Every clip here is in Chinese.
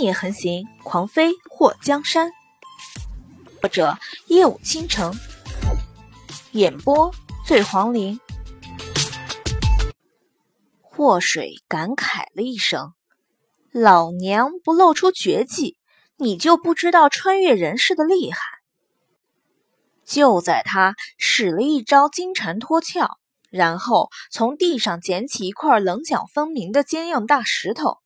年横行，狂飞祸江山。作者：夜舞倾城，演播：醉黄林。祸水感慨了一声：“老娘不露出绝技，你就不知道穿越人世的厉害。”就在他使了一招金蝉脱壳，然后从地上捡起一块棱角分明的坚硬大石头，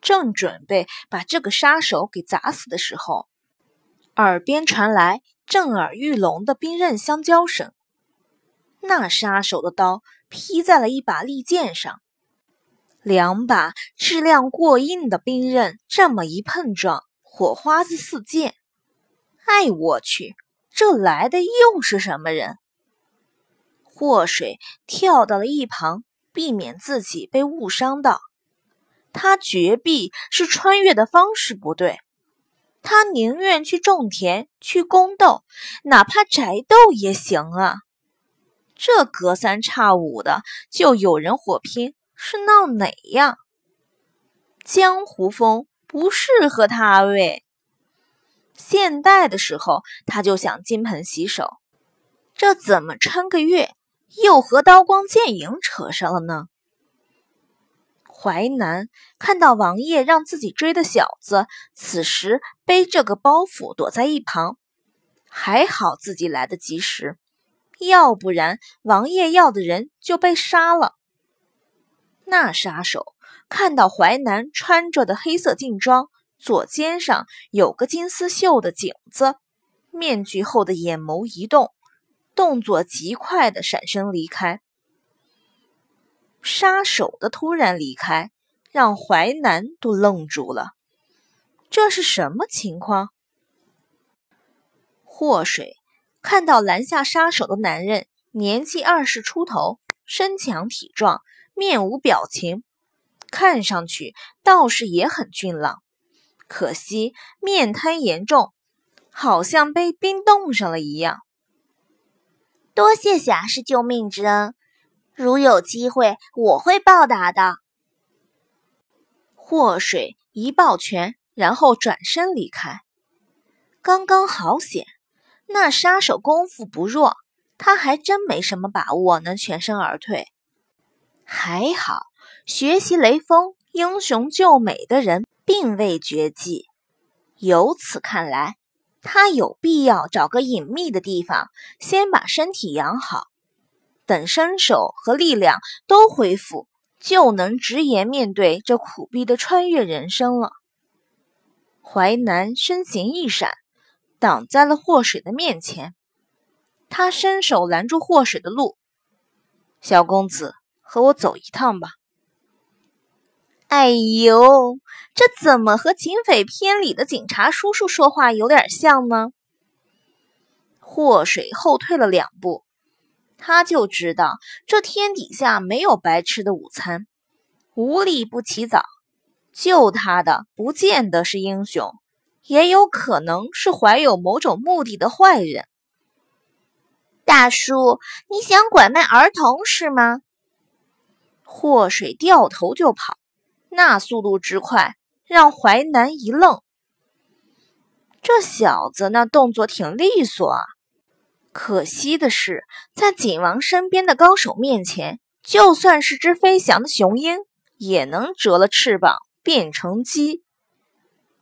正准备把这个杀手给砸死的时候，耳边传来震耳欲聋的冰刃相交声。那杀手的刀劈在了一把利剑上，两把质量过硬的冰刃这么一碰撞，火花子四溅。哎，我去！这来的又是什么人？祸水跳到了一旁，避免自己被误伤到。他绝壁是穿越的方式不对，他宁愿去种田、去宫斗，哪怕宅斗也行啊。这隔三差五的就有人火拼，是闹哪样？江湖风不适合他喂。现代的时候，他就想金盆洗手，这怎么撑个月又和刀光剑影扯上了呢？淮南看到王爷让自己追的小子，此时背着个包袱躲在一旁，还好自己来得及时，要不然王爷要的人就被杀了。那杀手看到淮南穿着的黑色劲装。左肩上有个金丝绣的颈子，面具后的眼眸一动，动作极快的闪身离开。杀手的突然离开，让淮南都愣住了。这是什么情况？祸水看到拦下杀手的男人，年纪二十出头，身强体壮，面无表情，看上去倒是也很俊朗。可惜面瘫严重，好像被冰冻上了一样。多谢侠士救命之恩，如有机会，我会报答的。祸水一抱拳，然后转身离开。刚刚好险，那杀手功夫不弱，他还真没什么把握能全身而退。还好，学习雷锋英雄救美的人。并未绝迹，由此看来，他有必要找个隐秘的地方，先把身体养好，等身手和力量都恢复，就能直言面对这苦逼的穿越人生了。淮南身形一闪，挡在了祸水的面前，他伸手拦住祸水的路：“小公子，和我走一趟吧。”哎呦，这怎么和警匪片里的警察叔叔说话有点像呢？祸水后退了两步，他就知道这天底下没有白吃的午餐，无利不起早。救他的不见得是英雄，也有可能是怀有某种目的的坏人。大叔，你想拐卖儿童是吗？祸水掉头就跑。那速度之快，让淮南一愣。这小子那动作挺利索啊，可惜的是，在景王身边的高手面前，就算是只飞翔的雄鹰，也能折了翅膀变成鸡。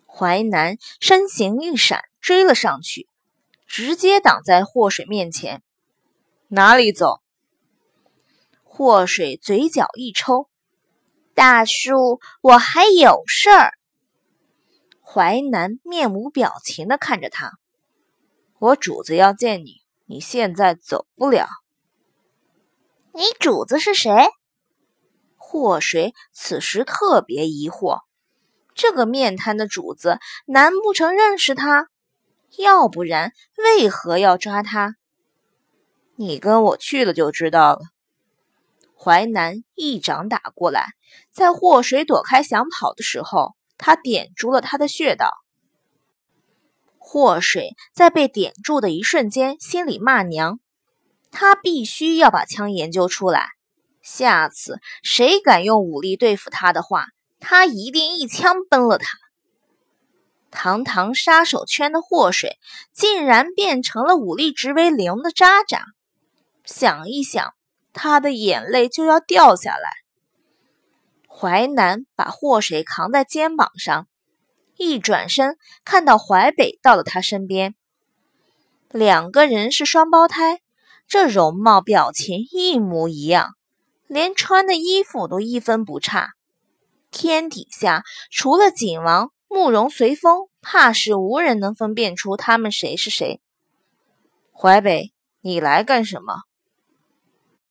淮南身形一闪，追了上去，直接挡在祸水面前。哪里走？祸水嘴角一抽。大叔，我还有事儿。淮南面无表情的看着他，我主子要见你，你现在走不了。你主子是谁？祸水此时特别疑惑，这个面瘫的主子，难不成认识他？要不然为何要抓他？你跟我去了就知道了。淮南一掌打过来，在祸水躲开想跑的时候，他点住了他的穴道。祸水在被点住的一瞬间，心里骂娘：他必须要把枪研究出来，下次谁敢用武力对付他的话，他一定一枪崩了他。堂堂杀手圈的祸水，竟然变成了武力值为零的渣渣。想一想，他的眼泪就要掉下来。淮南把祸水扛在肩膀上，一转身看到淮北到了他身边，两个人是双胞胎，这容貌表情一模一样，连穿的衣服都一分不差。天底下除了景王。慕容随风，怕是无人能分辨出他们谁是谁。淮北，你来干什么？